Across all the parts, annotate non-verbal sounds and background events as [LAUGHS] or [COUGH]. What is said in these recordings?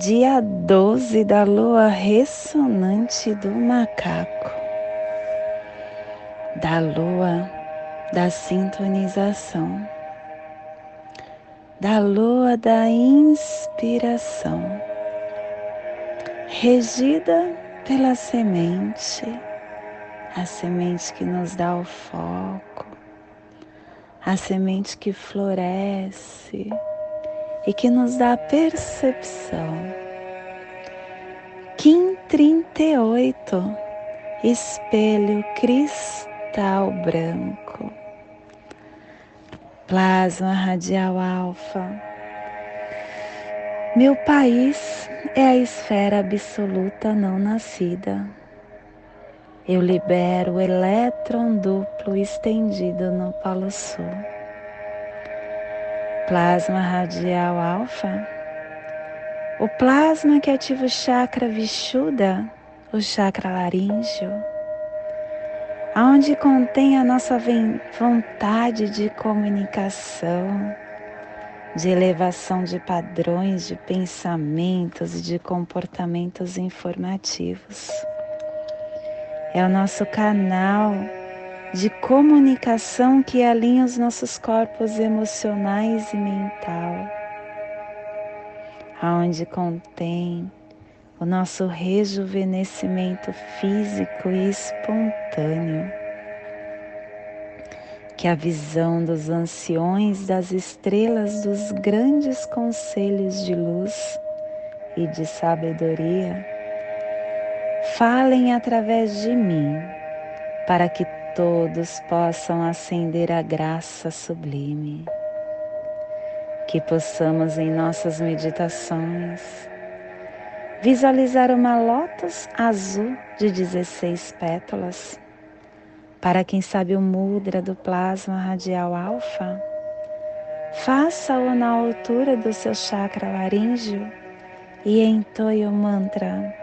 dia 12 da lua ressonante do macaco, da lua da sintonização, da lua da inspiração, regida pela semente, a semente que nos dá o foco, a semente que floresce e que nos dá a percepção. Kim 38, espelho cristal branco, plasma radial alfa. Meu país é a esfera absoluta não nascida. Eu libero o elétron duplo estendido no Polo Sul plasma radial alfa, o plasma que ativa o chakra Vishuddha, o chakra laríngeo, aonde contém a nossa vontade de comunicação, de elevação de padrões de pensamentos e de comportamentos informativos. É o nosso canal de comunicação que alinha os nossos corpos emocionais e mental, aonde contém o nosso rejuvenescimento físico e espontâneo, que a visão dos anciões das estrelas dos grandes conselhos de luz e de sabedoria falem através de mim, para que todos possam acender a graça sublime, que possamos em nossas meditações visualizar uma lótus azul de 16 pétalas. Para quem sabe o mudra do plasma radial alfa, faça-o na altura do seu chakra laríngeo e entoie o mantra.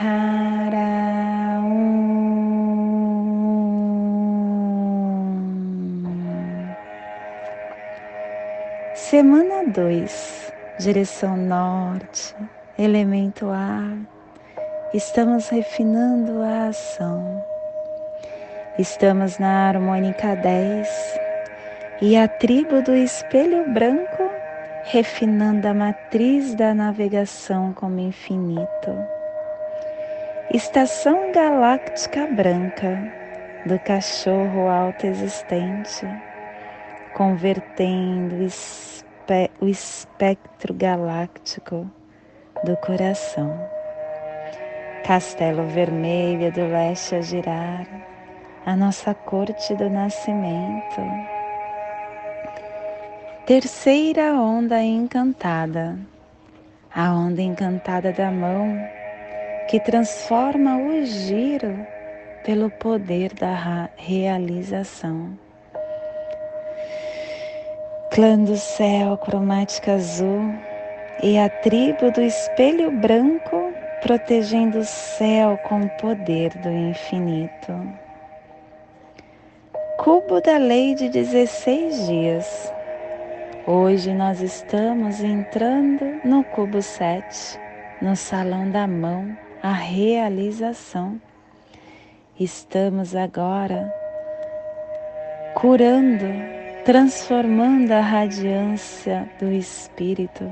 Hara Semana 2, direção norte, elemento ar. Estamos refinando a ação. Estamos na harmônica 10 e a tribo do espelho branco refinando a matriz da navegação como infinito. Estação galáctica branca do cachorro alto existente, o espectro galáctico do coração. Castelo vermelho do leste a girar, a nossa corte do nascimento. Terceira onda encantada, a onda encantada da mão que transforma o giro pelo poder da realização clã do céu cromática azul e a tribo do espelho branco protegendo o céu com o poder do infinito. Cubo da lei de 16 dias. Hoje nós estamos entrando no cubo 7, no salão da mão, a realização. Estamos agora curando transformando a radiância do espírito.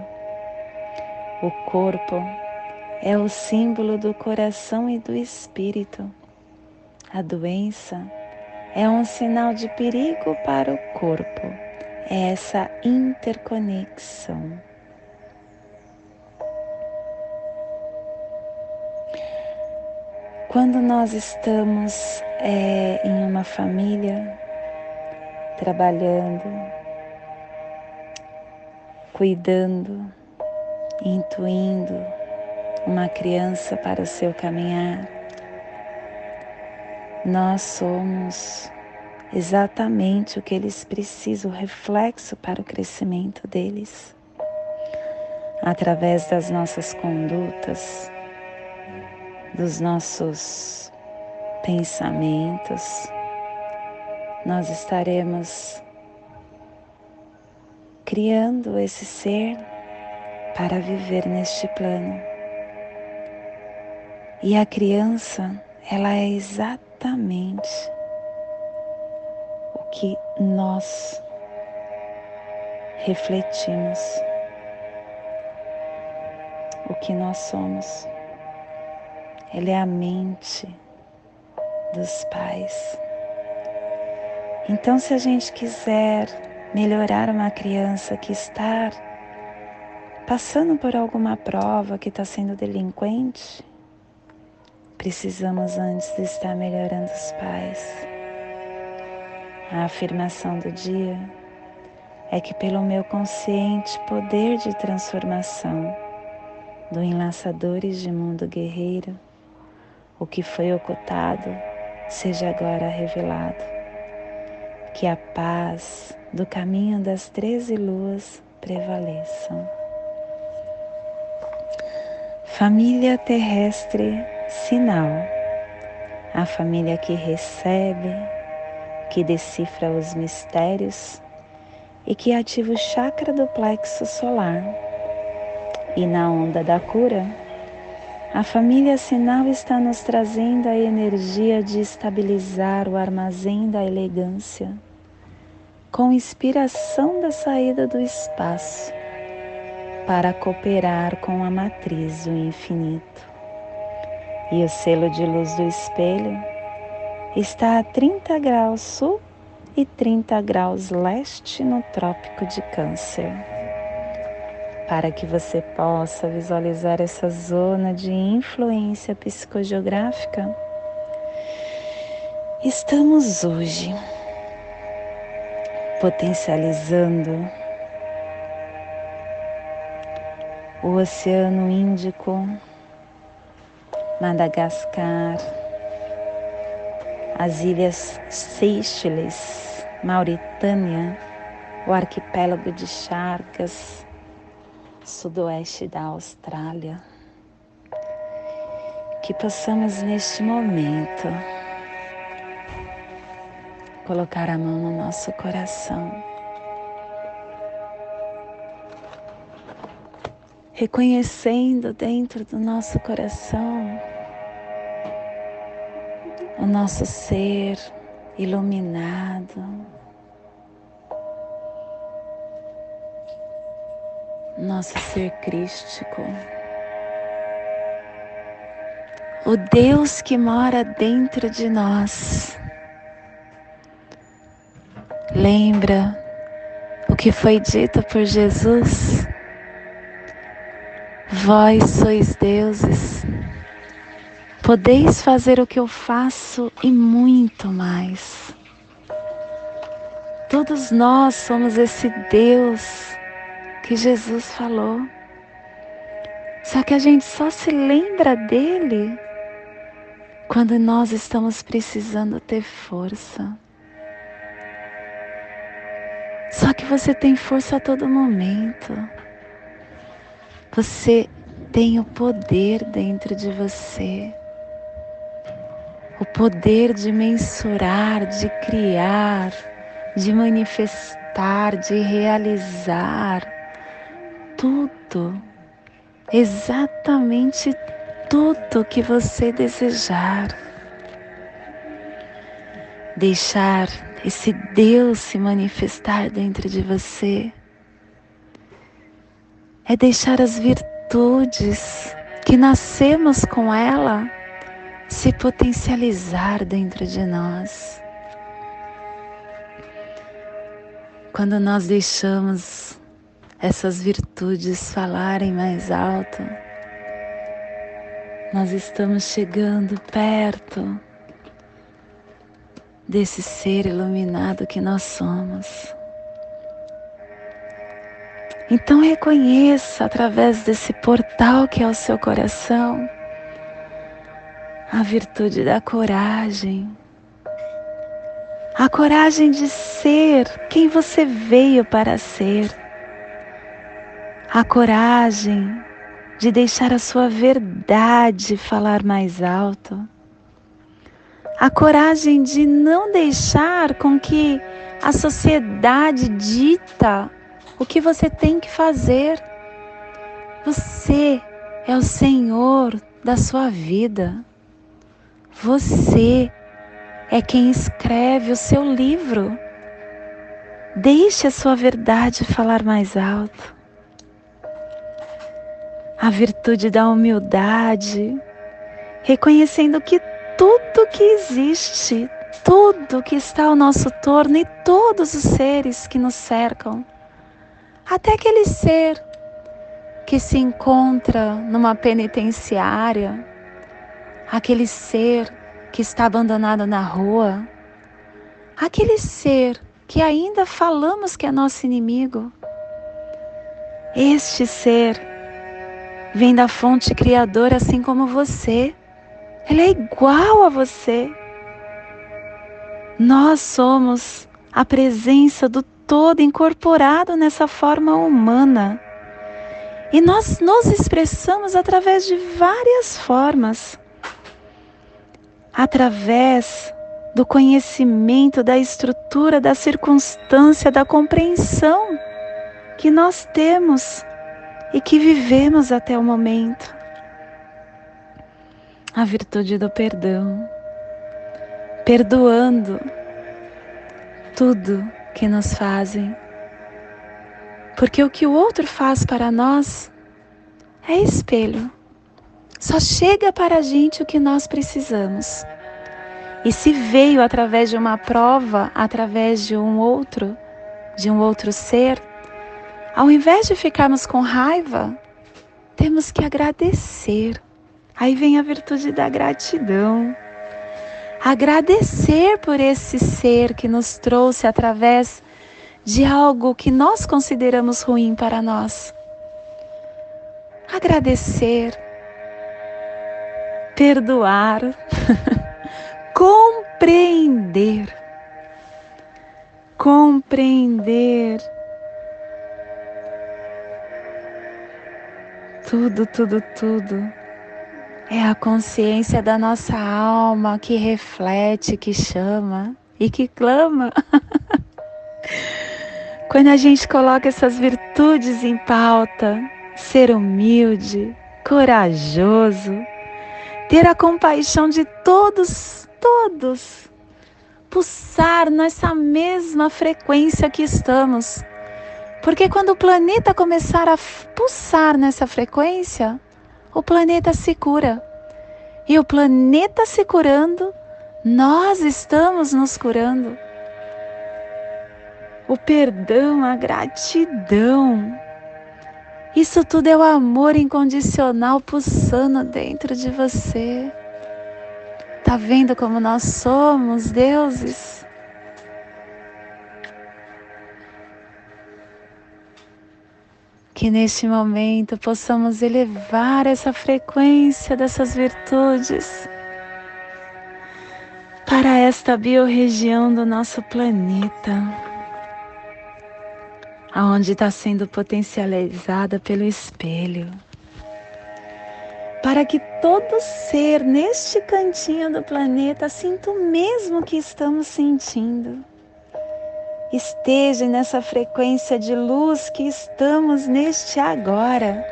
O corpo é o símbolo do coração e do espírito. A doença é um sinal de perigo para o corpo. É essa interconexão. Quando nós estamos é, em uma família, trabalhando, cuidando, intuindo, uma criança para o seu caminhar. Nós somos exatamente o que eles precisam, o reflexo para o crescimento deles. Através das nossas condutas, dos nossos pensamentos, nós estaremos criando esse ser para viver neste plano. E a criança, ela é exatamente o que nós refletimos, o que nós somos. Ela é a mente dos pais. Então, se a gente quiser melhorar uma criança que está passando por alguma prova, que está sendo delinquente, precisamos antes de estar melhorando os pais. A afirmação do dia é que, pelo meu consciente poder de transformação do Enlaçadores de Mundo Guerreiro, o que foi ocultado seja agora revelado. Que a paz do caminho das treze luas prevaleçam. Família terrestre sinal, a família que recebe, que decifra os mistérios e que ativa o chakra do plexo solar. E na onda da cura, a família sinal está nos trazendo a energia de estabilizar o armazém da elegância, com inspiração da saída do espaço, para cooperar com a matriz do infinito e o selo de luz do espelho está a 30 graus sul e 30 graus leste no Trópico de Câncer. Para que você possa visualizar essa zona de influência psicogeográfica, estamos hoje potencializando o Oceano Índico Madagascar, as ilhas Seychelles, Mauritânia, o arquipélago de Charcas, sudoeste da Austrália. Que possamos neste momento colocar a mão no nosso coração. Reconhecendo dentro do nosso coração o nosso ser iluminado, nosso ser crístico, o Deus que mora dentro de nós. Lembra o que foi dito por Jesus? Vós sois deuses Podeis fazer o que eu faço e muito mais. Todos nós somos esse Deus que Jesus falou. Só que a gente só se lembra dele quando nós estamos precisando ter força. Só que você tem força a todo momento. Você tem o poder dentro de você o poder de mensurar, de criar, de manifestar, de realizar tudo, exatamente tudo que você desejar. Deixar esse Deus se manifestar dentro de você é deixar as virtudes que nascemos com ela se potencializar dentro de nós. Quando nós deixamos essas virtudes falarem mais alto, nós estamos chegando perto desse ser iluminado que nós somos. Então reconheça através desse portal que é o seu coração a virtude da coragem. A coragem de ser quem você veio para ser. A coragem de deixar a sua verdade falar mais alto. A coragem de não deixar com que a sociedade dita o que você tem que fazer. Você é o Senhor da sua vida. Você é quem escreve o seu livro. Deixe a sua verdade falar mais alto. A virtude da humildade, reconhecendo que tudo que existe, tudo que está ao nosso torno e todos os seres que nos cercam até aquele ser que se encontra numa penitenciária, aquele ser que está abandonado na rua, aquele ser que ainda falamos que é nosso inimigo. Este ser vem da fonte criadora assim como você. Ele é igual a você. Nós somos a presença do todo incorporado nessa forma humana. E nós nos expressamos através de várias formas. Através do conhecimento da estrutura, da circunstância, da compreensão que nós temos e que vivemos até o momento. A virtude do perdão. Perdoando tudo que nos fazem. Porque o que o outro faz para nós é espelho. Só chega para a gente o que nós precisamos. E se veio através de uma prova, através de um outro, de um outro ser, ao invés de ficarmos com raiva, temos que agradecer. Aí vem a virtude da gratidão agradecer por esse ser que nos trouxe através de algo que nós consideramos ruim para nós. Agradecer, perdoar, [LAUGHS] compreender. Compreender tudo, tudo, tudo é a consciência da nossa alma que reflete, que chama e que clama. [LAUGHS] Quando a gente coloca essas virtudes em pauta, ser humilde, corajoso, ter a compaixão de todos, todos, pulsar nessa mesma frequência que estamos. Porque quando o planeta começar a pulsar nessa frequência, o planeta se cura. E o planeta se curando, nós estamos nos curando. O perdão, a gratidão. Isso tudo é o amor incondicional pulsando dentro de você. Tá vendo como nós somos deuses? Que neste momento possamos elevar essa frequência dessas virtudes para esta biorregião do nosso planeta, aonde está sendo potencializada pelo espelho, para que todo ser neste cantinho do planeta sinta o mesmo que estamos sentindo esteja nessa frequência de luz que estamos neste agora.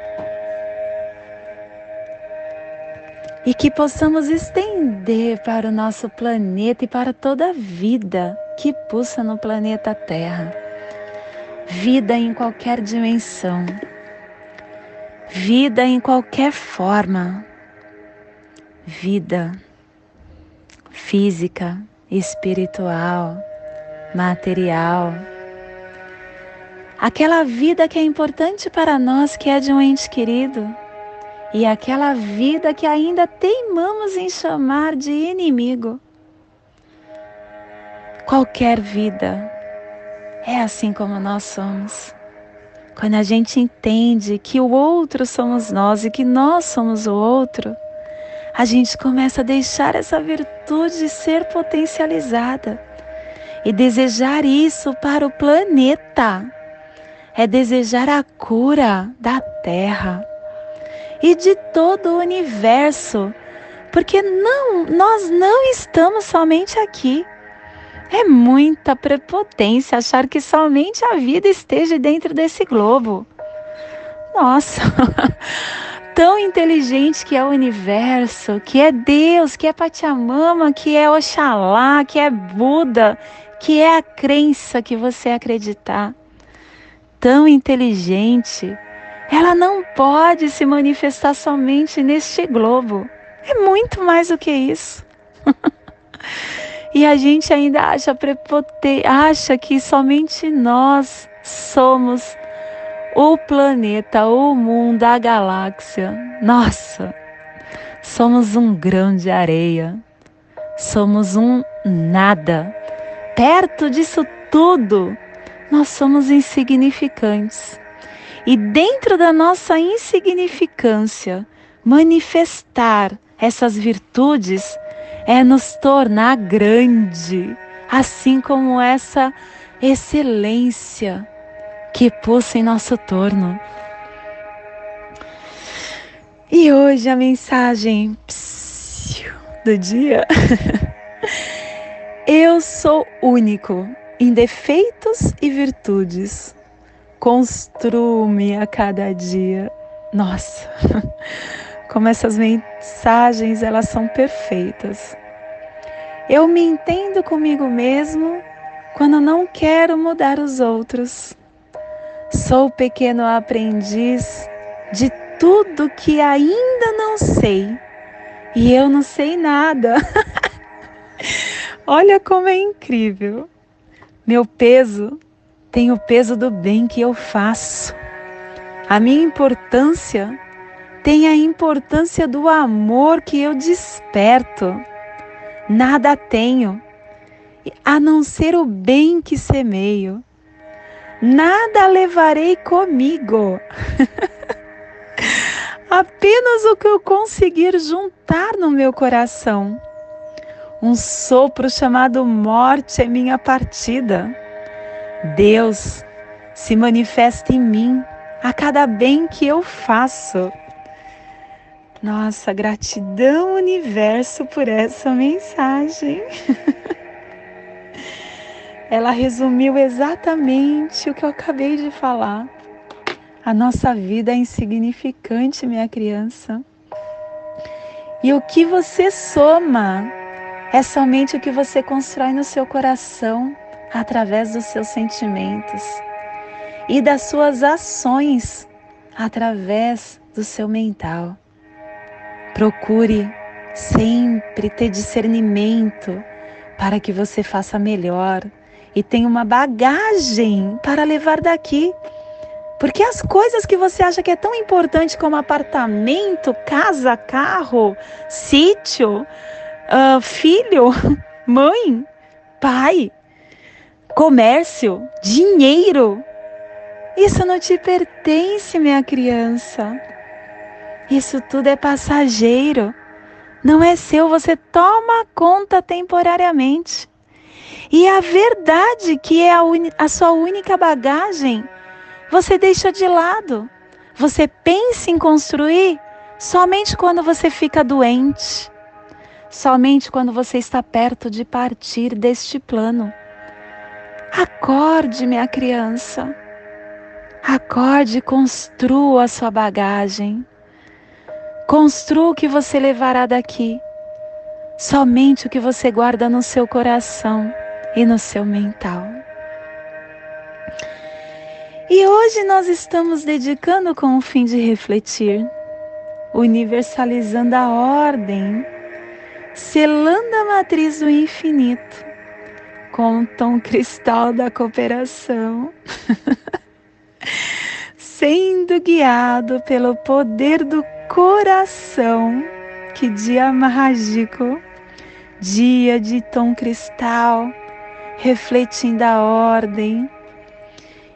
E que possamos estender para o nosso planeta e para toda a vida que pulsa no planeta Terra. Vida em qualquer dimensão, vida em qualquer forma, vida física, espiritual, material. Aquela vida que é importante para nós, que é de um ente querido, e aquela vida que ainda teimamos em chamar de inimigo. Qualquer vida é assim como nós somos. quando a gente entende que o outro somos nós e que nós somos o outro, a gente começa a deixar essa virtude ser potencializada e desejar isso para o planeta. É desejar a cura da Terra e de todo o universo, porque não, nós não estamos somente aqui. É muita prepotência achar que somente a vida esteja dentro desse globo. Nossa, [LAUGHS] tão inteligente que é o universo, que é Deus, que é Pachamama, que é Oxalá, que é Buda, que é a crença que você acreditar. Tão inteligente, ela não pode se manifestar somente neste globo. É muito mais do que isso. [LAUGHS] E a gente ainda acha prepotente, acha que somente nós somos o planeta, o mundo, a galáxia. Nossa, somos um grão de areia. Somos um nada. Perto disso tudo, nós somos insignificantes. E dentro da nossa insignificância, manifestar essas virtudes é nos tornar grande, assim como essa excelência que pulsa em nosso torno. E hoje a mensagem do dia. [LAUGHS] Eu sou único em defeitos e virtudes. Construo-me a cada dia. Nossa, [LAUGHS] como essas mensagens elas são perfeitas. Eu me entendo comigo mesmo quando não quero mudar os outros. Sou pequeno aprendiz de tudo que ainda não sei. E eu não sei nada. [LAUGHS] Olha como é incrível. Meu peso tem o peso do bem que eu faço. A minha importância tem a importância do amor que eu desperto. Nada tenho a não ser o bem que semeio. Nada levarei comigo. [LAUGHS] Apenas o que eu conseguir juntar no meu coração. Um sopro chamado morte é minha partida. Deus se manifesta em mim a cada bem que eu faço. Nossa, gratidão, universo, por essa mensagem. [LAUGHS] Ela resumiu exatamente o que eu acabei de falar. A nossa vida é insignificante, minha criança. E o que você soma é somente o que você constrói no seu coração através dos seus sentimentos e das suas ações através do seu mental. Procure sempre ter discernimento para que você faça melhor e tenha uma bagagem para levar daqui. Porque as coisas que você acha que é tão importante como apartamento, casa, carro, sítio, uh, filho, [LAUGHS] mãe, pai, comércio, dinheiro, isso não te pertence, minha criança. Isso tudo é passageiro. Não é seu, você toma conta temporariamente. E a verdade, que é a, a sua única bagagem, você deixa de lado. Você pensa em construir somente quando você fica doente, somente quando você está perto de partir deste plano. Acorde, minha criança. Acorde e construa a sua bagagem. Construa o que você levará daqui. Somente o que você guarda no seu coração e no seu mental. E hoje nós estamos dedicando com o fim de refletir, universalizando a ordem, selando a matriz do infinito com o tom cristal da cooperação. [LAUGHS] sendo guiado pelo poder do coração. Que dia mágico! Dia de tom cristal, refletindo a ordem.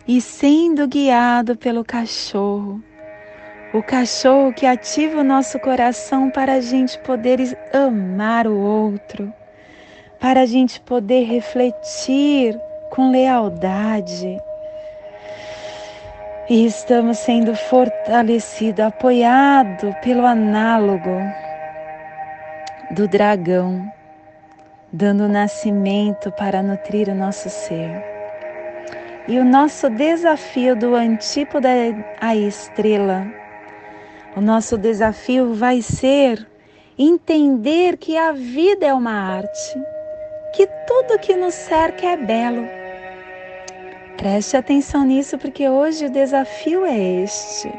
e sendo guiado pelo cachorro. O cachorro que ativa o nosso coração para a gente poder amar o outro, para a gente poder refletir com lealdade. E estamos sendo fortalecido, apoiado pelo análogo do dragão, dando nascimento para nutrir o nosso ser. E o nosso desafio do antípoda à estrela, o nosso desafio vai ser entender que a vida é uma arte, que tudo que nos cerca é belo. Preste atenção nisso, porque hoje o desafio é este.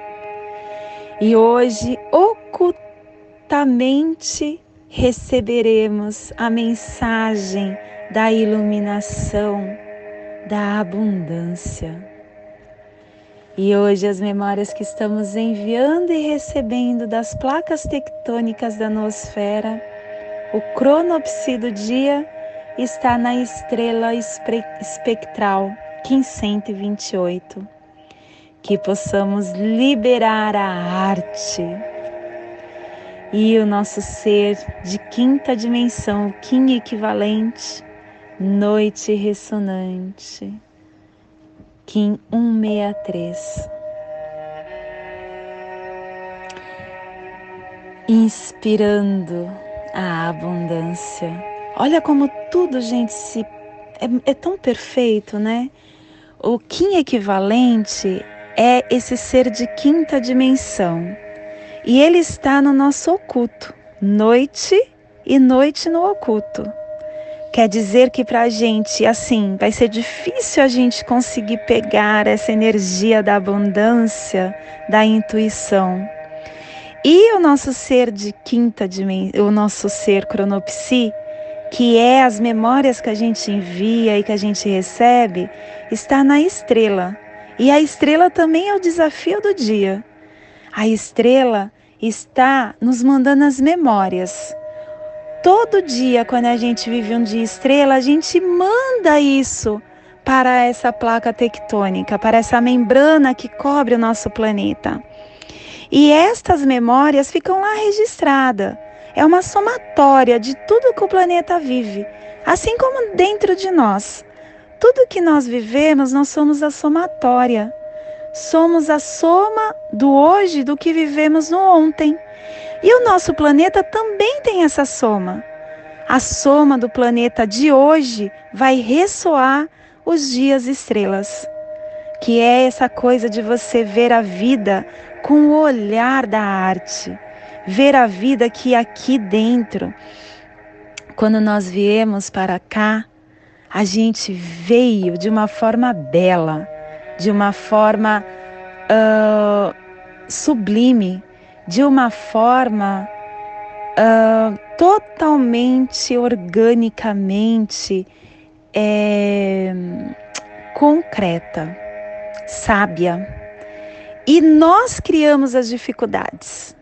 E hoje, ocultamente, receberemos a mensagem da iluminação, da abundância. E hoje as memórias que estamos enviando e recebendo das placas tectônicas da nosfera, o cronopsi do dia está na estrela espectral 1528. Que possamos liberar a arte e o nosso ser de quinta dimensão, Kim equivalente, noite ressonante, Kim 163. Inspirando a abundância. Olha como tudo, gente, se é, é tão perfeito, né? O Kim equivalente é esse ser de quinta dimensão e ele está no nosso oculto, noite e noite no oculto. Quer dizer que para a gente, assim, vai ser difícil a gente conseguir pegar essa energia da abundância, da intuição. E o nosso ser de quinta dimensão, o nosso ser cronopsi, que é as memórias que a gente envia e que a gente recebe, está na estrela. E a estrela também é o desafio do dia. A estrela está nos mandando as memórias. Todo dia, quando a gente vive um dia estrela, a gente manda isso para essa placa tectônica, para essa membrana que cobre o nosso planeta. E estas memórias ficam lá registradas. É uma somatória de tudo que o planeta vive, assim como dentro de nós. Tudo que nós vivemos, nós somos a somatória somos a soma do hoje do que vivemos no ontem. E o nosso planeta também tem essa soma. A soma do planeta de hoje vai ressoar os dias estrelas, que é essa coisa de você ver a vida com o olhar da arte, ver a vida que aqui dentro, quando nós viemos para cá, a gente veio de uma forma bela de uma forma uh, sublime, de uma forma uh, totalmente organicamente é, concreta, sábia. E nós criamos as dificuldades.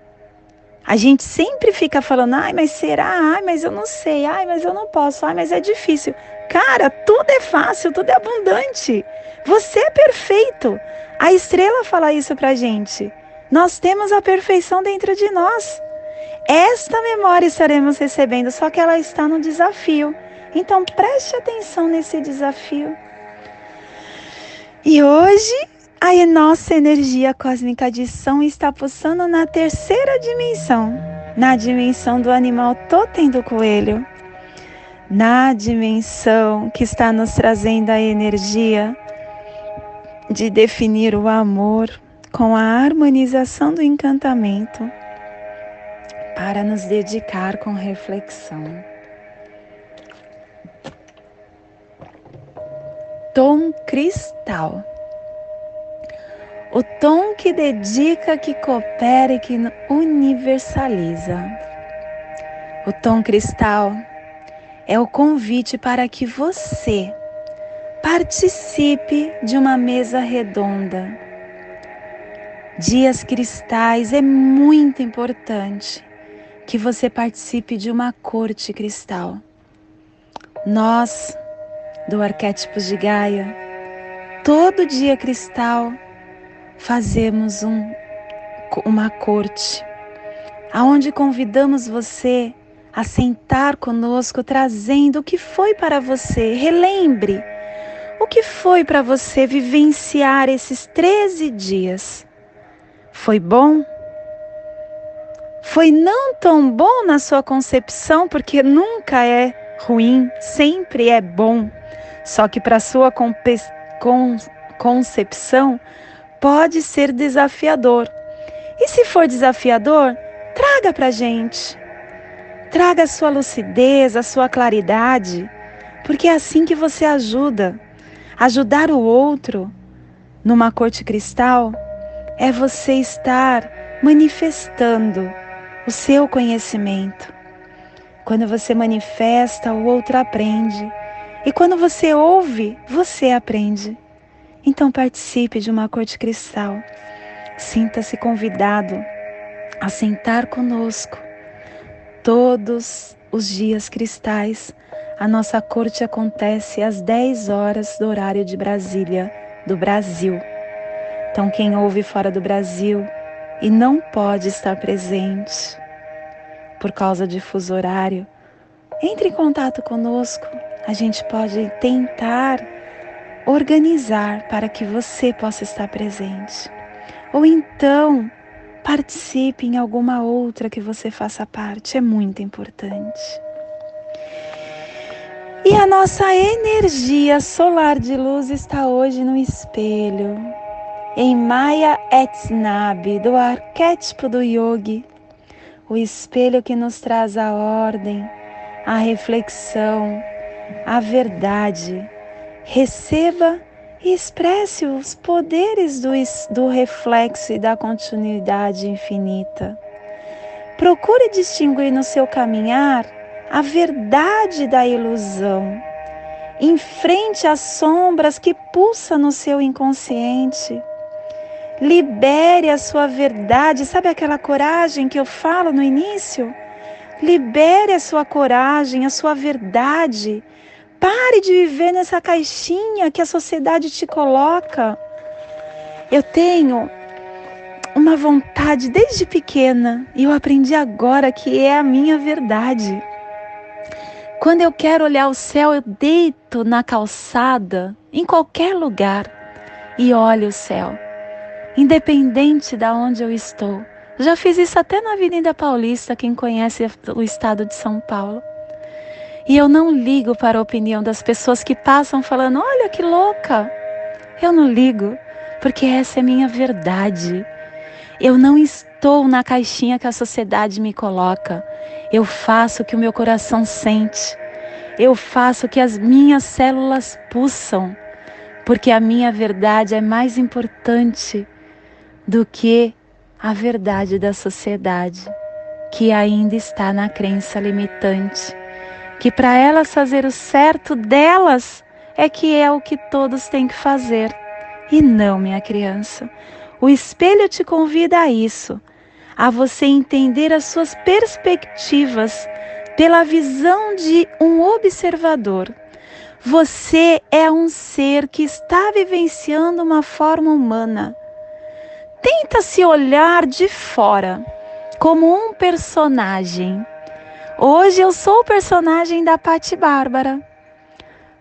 A gente sempre fica falando, ai, mas será? Ai, mas eu não sei. Ai, mas eu não posso. Ai, mas é difícil. Cara, tudo é fácil, tudo é abundante. Você é perfeito. A estrela fala isso pra gente. Nós temos a perfeição dentro de nós. Esta memória estaremos recebendo, só que ela está no desafio. Então preste atenção nesse desafio. E hoje a nossa energia cósmica de som está pulsando na terceira dimensão, na dimensão do animal totem do coelho, na dimensão que está nos trazendo a energia de definir o amor com a harmonização do encantamento para nos dedicar com reflexão. Tom cristal o tom que dedica, que coopera e que universaliza. O tom cristal é o convite para que você participe de uma mesa redonda. Dias cristais é muito importante que você participe de uma corte cristal. Nós, do Arquétipos de Gaia, todo dia cristal fazemos um, uma corte, aonde convidamos você a sentar conosco, trazendo o que foi para você. Relembre o que foi para você vivenciar esses 13 dias. Foi bom? Foi não tão bom na sua concepção, porque nunca é ruim, sempre é bom. Só que para sua concepção pode ser desafiador. E se for desafiador, traga para gente. Traga a sua lucidez, a sua claridade, porque é assim que você ajuda. Ajudar o outro numa corte cristal é você estar manifestando o seu conhecimento. Quando você manifesta, o outro aprende. E quando você ouve, você aprende. Então participe de uma corte cristal. Sinta-se convidado a sentar conosco. Todos os dias cristais, a nossa corte acontece às 10 horas do horário de Brasília, do Brasil. Então, quem ouve fora do Brasil e não pode estar presente por causa de fuso horário, entre em contato conosco. A gente pode tentar organizar para que você possa estar presente. Ou então, participe em alguma outra que você faça parte, é muito importante. E a nossa energia solar de luz está hoje no espelho, em Maya Etnab, do arquétipo do yogi, o espelho que nos traz a ordem, a reflexão, a verdade receba e expresse os poderes do, do reflexo e da continuidade infinita. Procure distinguir no seu caminhar a verdade da ilusão. Enfrente as sombras que pulsa no seu inconsciente. Libere a sua verdade. Sabe aquela coragem que eu falo no início? Libere a sua coragem, a sua verdade Pare de viver nessa caixinha que a sociedade te coloca. Eu tenho uma vontade desde pequena e eu aprendi agora que é a minha verdade. Quando eu quero olhar o céu, eu deito na calçada, em qualquer lugar, e olho o céu, independente de onde eu estou. Já fiz isso até na Avenida Paulista, quem conhece o estado de São Paulo. E eu não ligo para a opinião das pessoas que passam falando: olha que louca. Eu não ligo, porque essa é minha verdade. Eu não estou na caixinha que a sociedade me coloca. Eu faço o que o meu coração sente. Eu faço o que as minhas células pulsam, porque a minha verdade é mais importante do que a verdade da sociedade, que ainda está na crença limitante que para elas fazer o certo delas é que é o que todos têm que fazer. E não, minha criança. O espelho te convida a isso, a você entender as suas perspectivas pela visão de um observador. Você é um ser que está vivenciando uma forma humana. Tenta se olhar de fora como um personagem Hoje eu sou o personagem da Pati Bárbara.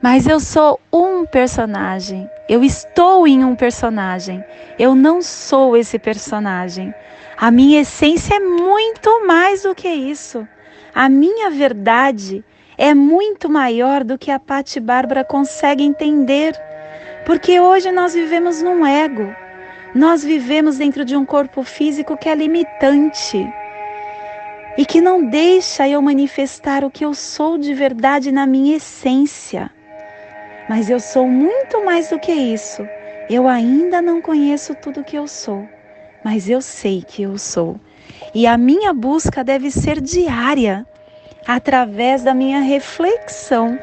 Mas eu sou um personagem. Eu estou em um personagem. Eu não sou esse personagem. A minha essência é muito mais do que isso. A minha verdade é muito maior do que a Pati Bárbara consegue entender. Porque hoje nós vivemos num ego. Nós vivemos dentro de um corpo físico que é limitante e que não deixa eu manifestar o que eu sou de verdade na minha essência. Mas eu sou muito mais do que isso. Eu ainda não conheço tudo que eu sou, mas eu sei que eu sou. E a minha busca deve ser diária, através da minha reflexão.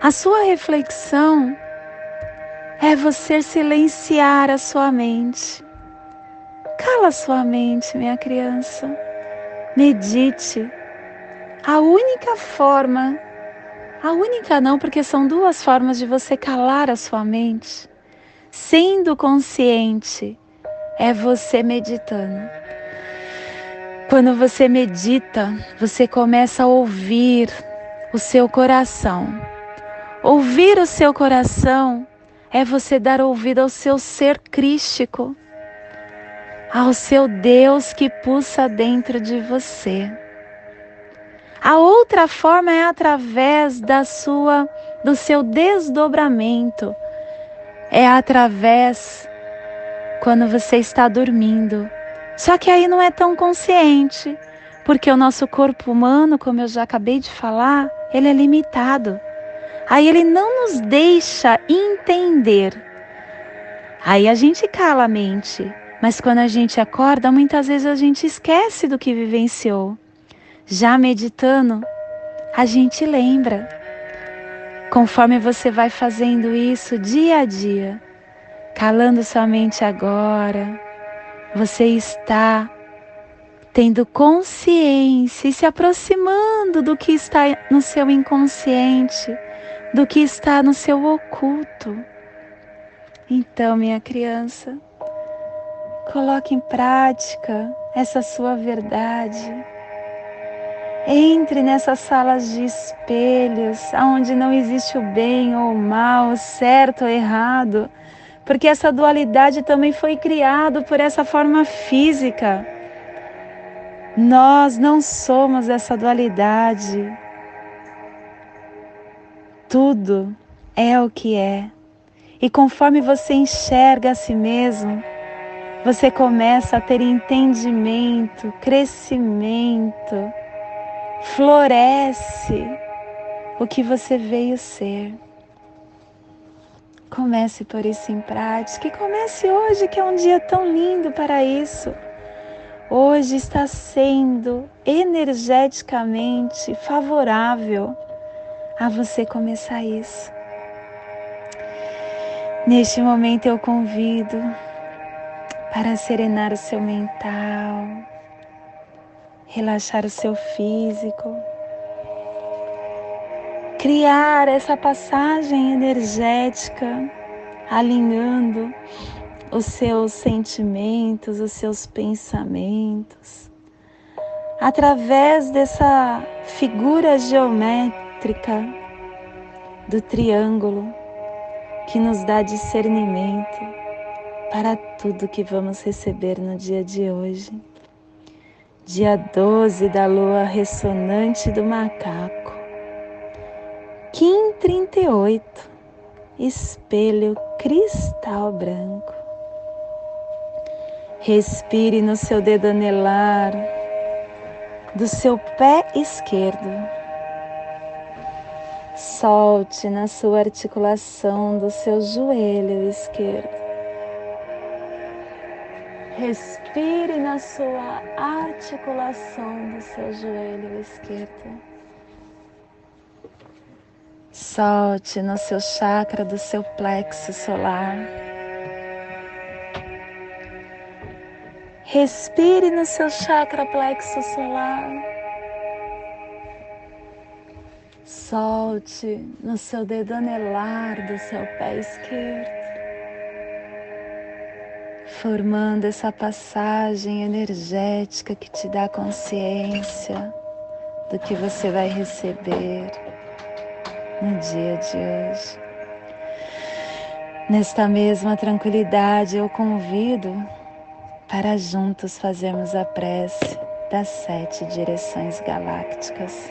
A sua reflexão é você silenciar a sua mente. Cala a sua mente, minha criança. Medite. A única forma, A única não, porque são duas formas de você calar a sua mente. Sendo consciente, é você meditando. Quando você medita, você começa a ouvir o seu coração. Ouvir o seu coração é você dar ouvido ao seu ser crístico, ao seu Deus que pulsa dentro de você. A outra forma é através da sua do seu desdobramento. É através quando você está dormindo. Só que aí não é tão consciente, porque o nosso corpo humano, como eu já acabei de falar, ele é limitado. Aí ele não nos deixa entender. Aí a gente cala a mente, mas quando a gente acorda, muitas vezes a gente esquece do que vivenciou. Já meditando, a gente lembra. Conforme você vai fazendo isso dia a dia, calando sua mente agora, você está tendo consciência e se aproximando do que está no seu inconsciente, do que está no seu oculto. Então, minha criança, coloque em prática essa sua verdade. Entre nessas salas de espelhos, onde não existe o bem ou o mal, o certo ou errado, porque essa dualidade também foi criada por essa forma física. Nós não somos essa dualidade. Tudo é o que é. E conforme você enxerga a si mesmo, você começa a ter entendimento, crescimento, floresce o que você veio ser. Comece por isso em prática e comece hoje, que é um dia tão lindo para isso. Hoje está sendo energeticamente favorável a você começar isso. Neste momento eu convido para serenar o seu mental, relaxar o seu físico criar essa passagem energética, alinhando os seus sentimentos, os seus pensamentos, através dessa figura geométrica do triângulo que nos dá discernimento para tudo que vamos receber no dia de hoje. Dia 12 da lua ressonante do macaco. Kim 38 Espelho cristal branco. Respire no seu dedo anelar do seu pé esquerdo. Solte na sua articulação do seu joelho esquerdo. Respire na sua articulação do seu joelho esquerdo. Solte no seu chakra do seu plexo solar. Respire no seu chakra plexo solar. Solte no seu dedo anelar do seu pé esquerdo, formando essa passagem energética que te dá consciência do que você vai receber no dia de hoje. Nesta mesma tranquilidade, eu convido para juntos fazermos a prece das sete direções galácticas,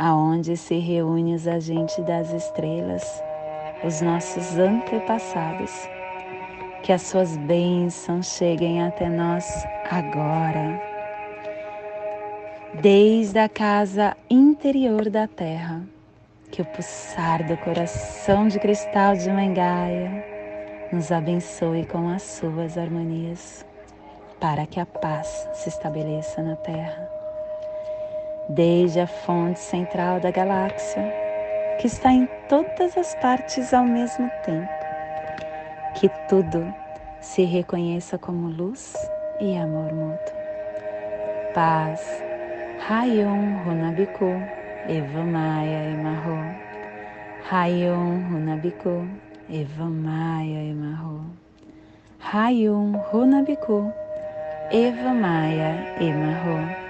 aonde se reúnem os agentes das estrelas, os nossos antepassados, que as suas bênçãos cheguem até nós agora desde a casa interior da terra, que o pulsar do coração de cristal de Mangaia nos abençoe com as suas harmonias, para que a paz se estabeleça na terra. Desde a fonte central da galáxia, que está em todas as partes ao mesmo tempo, que tudo se reconheça como luz e amor mútuo. Paz Rayon Runabiku, Eva Maia Emarro. Rayon Runabiku, Eva Maia Emarro. Rayon Runabiku, Eva Maia Emarro.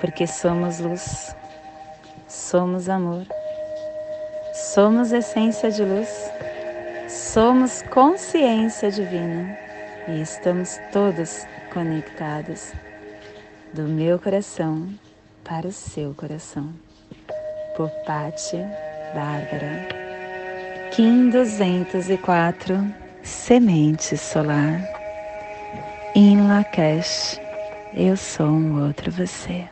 porque somos luz, somos amor, somos essência de luz, somos consciência divina e estamos todos conectados do meu coração para o seu coração. Por Pati Bárbara. Kim 204 Semente Solar. Em Lakesh, eu sou um outro você.